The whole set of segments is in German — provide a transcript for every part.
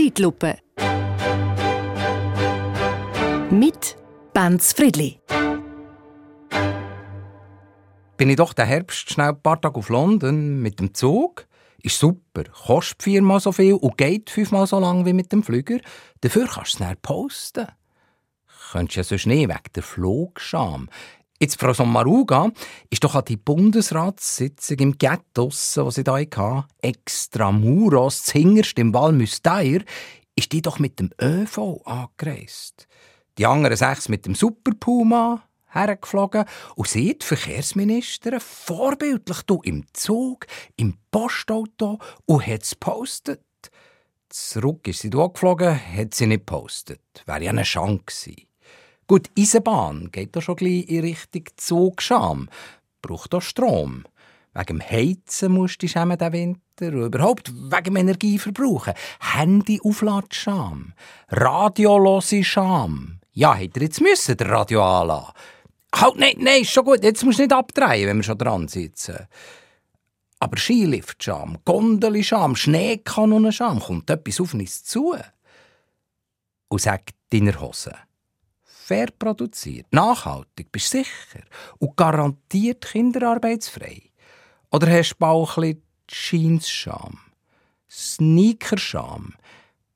Zeitlupe. Mit Benz Friedli. Bin ich doch den Herbst schnell ein paar Tage auf London mit dem Zug. Ist super, kostet viermal so viel und geht fünfmal so lang wie mit dem Flüger. Dafür kannst du es dann posten. Könntest ja sonst nicht wegen der Flugscham. Jetzt, Frau Sommaruga, ist doch an die Bundesratssitzung im Ghetto, die sie da hatten, extramuros, zuhingerst im Val Müsteier, ist die doch mit dem ÖV angereist. Die anderen sechs mit dem Super Puma hergeflogen und sie, die Verkehrsministerin, vorbildlich du im Zug, im Postauto und hat es gepostet. Zurück ist sie da geflogen, hat sie nicht gepostet. Wäre ja eine Chance gewesen. Gut, Eisenbahn geht da schon gleich in Richtung Zugscham. Braucht auch Strom. Wegen dem Heizen musst du schämen den Winter. Und überhaupt wegen dem Energieverbrauch. Handy-Aufladscham. Radiolose Scham. Ja, hätte er jetzt müssen, der Radio anlassen. Halt, nein, nein, ist schon gut. Jetzt musst du nicht abdrehen, wenn wir schon dran sitzen. Aber Skiliftscham, Gondelischam, Schneekanonenscham, kommt etwas auf uns zu. Und sagt deiner Hose fair produziert, nachhaltig, bist sicher und garantiert kinderarbeitsfrei? Oder hast du bald ein bisschen Jeansscham, Sneakerscham?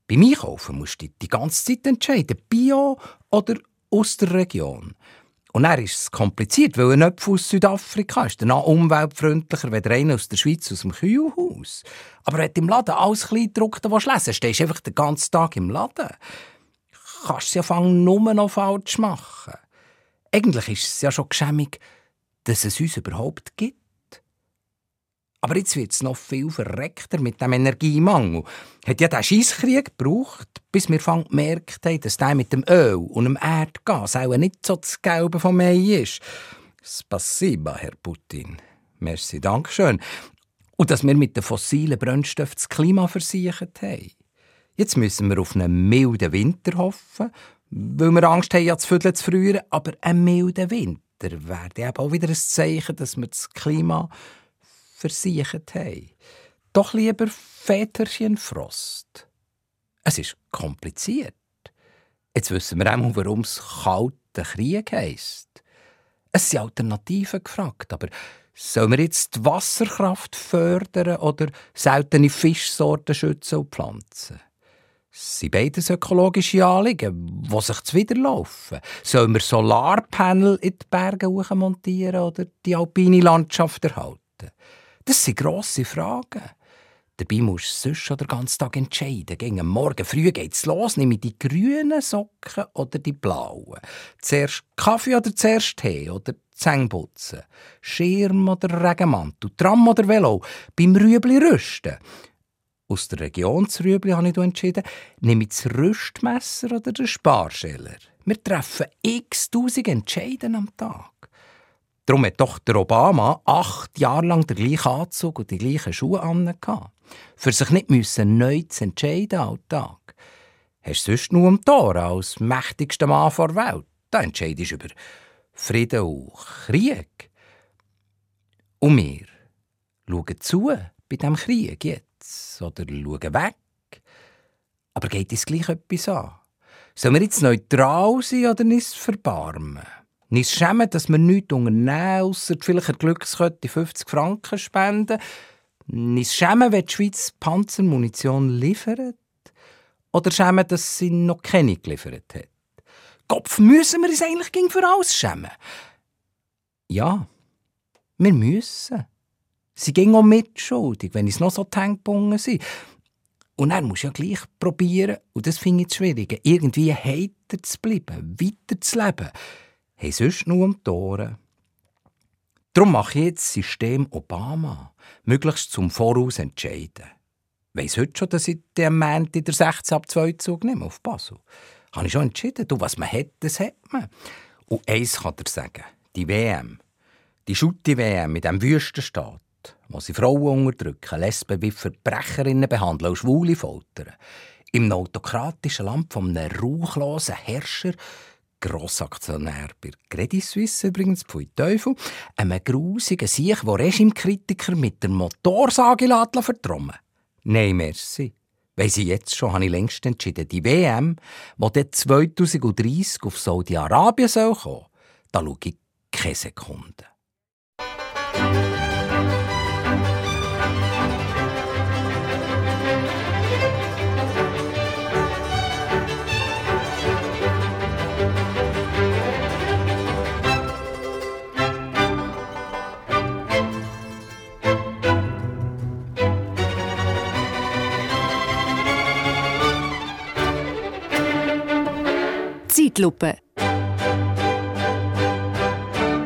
Beim Einkaufen musst du die ganze Zeit entscheiden, Bio oder aus der Region. Und dann ist es kompliziert, weil ein Apfel aus Südafrika ist danach umweltfreundlicher als einer aus der Schweiz aus dem Kühlhaus. Aber wenn du im Laden alles Kleingedruckte lesen willst, stehst du einfach den ganzen Tag im Laden kannst es ja nur noch falsch machen. Eigentlich ist es ja schon geschämig, dass es uns überhaupt gibt. Aber jetzt wird es noch viel verreckter mit dem Energiemangel. Hat ja der Scheisskrieg gebraucht, bis wir gemerkt haben, dass der mit dem Öl und dem Erdgas auch nicht so das Gelbe vom Mai ist. Spasiba, Herr Putin. Merci, Dankeschön. Und dass wir mit den fossilen Brennstoffen das Klima versichert haben. Jetzt müssen wir auf einen milden Winter hoffen, weil wir Angst haben, ja, das Viertel zu frieren. Aber ein milder Winter wäre eben auch wieder ein Zeichen, dass wir das Klima versichert haben. Doch lieber Väterchen Frost. Es ist kompliziert. Jetzt wissen wir auch, warum es kalter Krieg heisst. Es sind Alternativen gefragt, aber sollen wir jetzt die Wasserkraft fördern oder seltene Fischsorten schützen und pflanzen? Sind beides ökologische Anliegen, die sich zuwiderlaufen. Sollen wir Solarpanel in die Berge montieren oder die alpine Landschaft erhalten? Das sind grosse Fragen. Dabei musst du sonst schon den ganzen Tag entscheiden. Gegen Morgen früh geht's los. Nehme die grünen Socken oder die blauen? Zuerst Kaffee oder zuerst Tee oder Zähneputzen? Schirm oder Regenmantel? Tram oder Velo? Beim Rüebli rüsten? Aus der Region zu Rüebli habe ich entschieden, nehme ich das Rüstmesser oder den Sparscheller. Wir treffen x tausend Entscheiden am Tag. Darum hat doch der Obama acht Jahre lang den gleichen Anzug und die gleichen Schuhe an. Für sich nicht müssen neu zu entscheiden alltag. Hast du sonst nur am Tor als mächtigster Mann der Welt? Da entscheidest du über Frieden und Krieg. Und wir schauen zu bei diesem Krieg jetzt oder schauen weg. Aber geht uns gleich etwas an? Sollen wir jetzt neutral sein oder nicht verbarmen? Nicht schämen, dass wir nichts unternehmen, ausser vielleicht eine Glückskette 50 Franken spenden. Nicht schämen, wenn die Schweiz Panzermunition liefert. Oder schämen, dass sie noch keine geliefert hat. Kopf, müssen wir uns eigentlich gegen für alles schämen? Ja, wir müssen. Sie ging auch mitschuldig, wenn es noch so Tankbungen sind. Und musst du ja gleich probieren, und das finde ich schwierig, irgendwie heiter zu bleiben, weiter zu leben. Hey, sonst nur um die Ohren. Darum mache ich jetzt das System Obama, möglichst zum Voraus entscheiden. Weiss heute schon, dass ich den Montag der 16 ab 2 Zug nehme auf Basel. Habe ich schon entschieden. Du, was man hat, das hat man. Und eins kann er sagen. Die WM. Die Schutti-WM mit dem Wüstenstaat wo sie Frauen unterdrücken, Lesben wie Verbrecherinnen behandeln und Schwule foltern. Im autokratischen Land von einem rauchlosen Herrscher, Grossaktionär bei Credit Suisse übrigens, Pfui Teufel, einem grusigen Sieg, der Regimekritiker mit der Motorsage vertrommen Nein, merci. Weiss ich jetzt schon, habe ich längst entschieden. Die WM, die 2030 auf Saudi-Arabien soll kommen, da schaue ich keine Sekunde. Zeitlupe.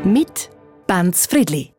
Mit Benz Friedli.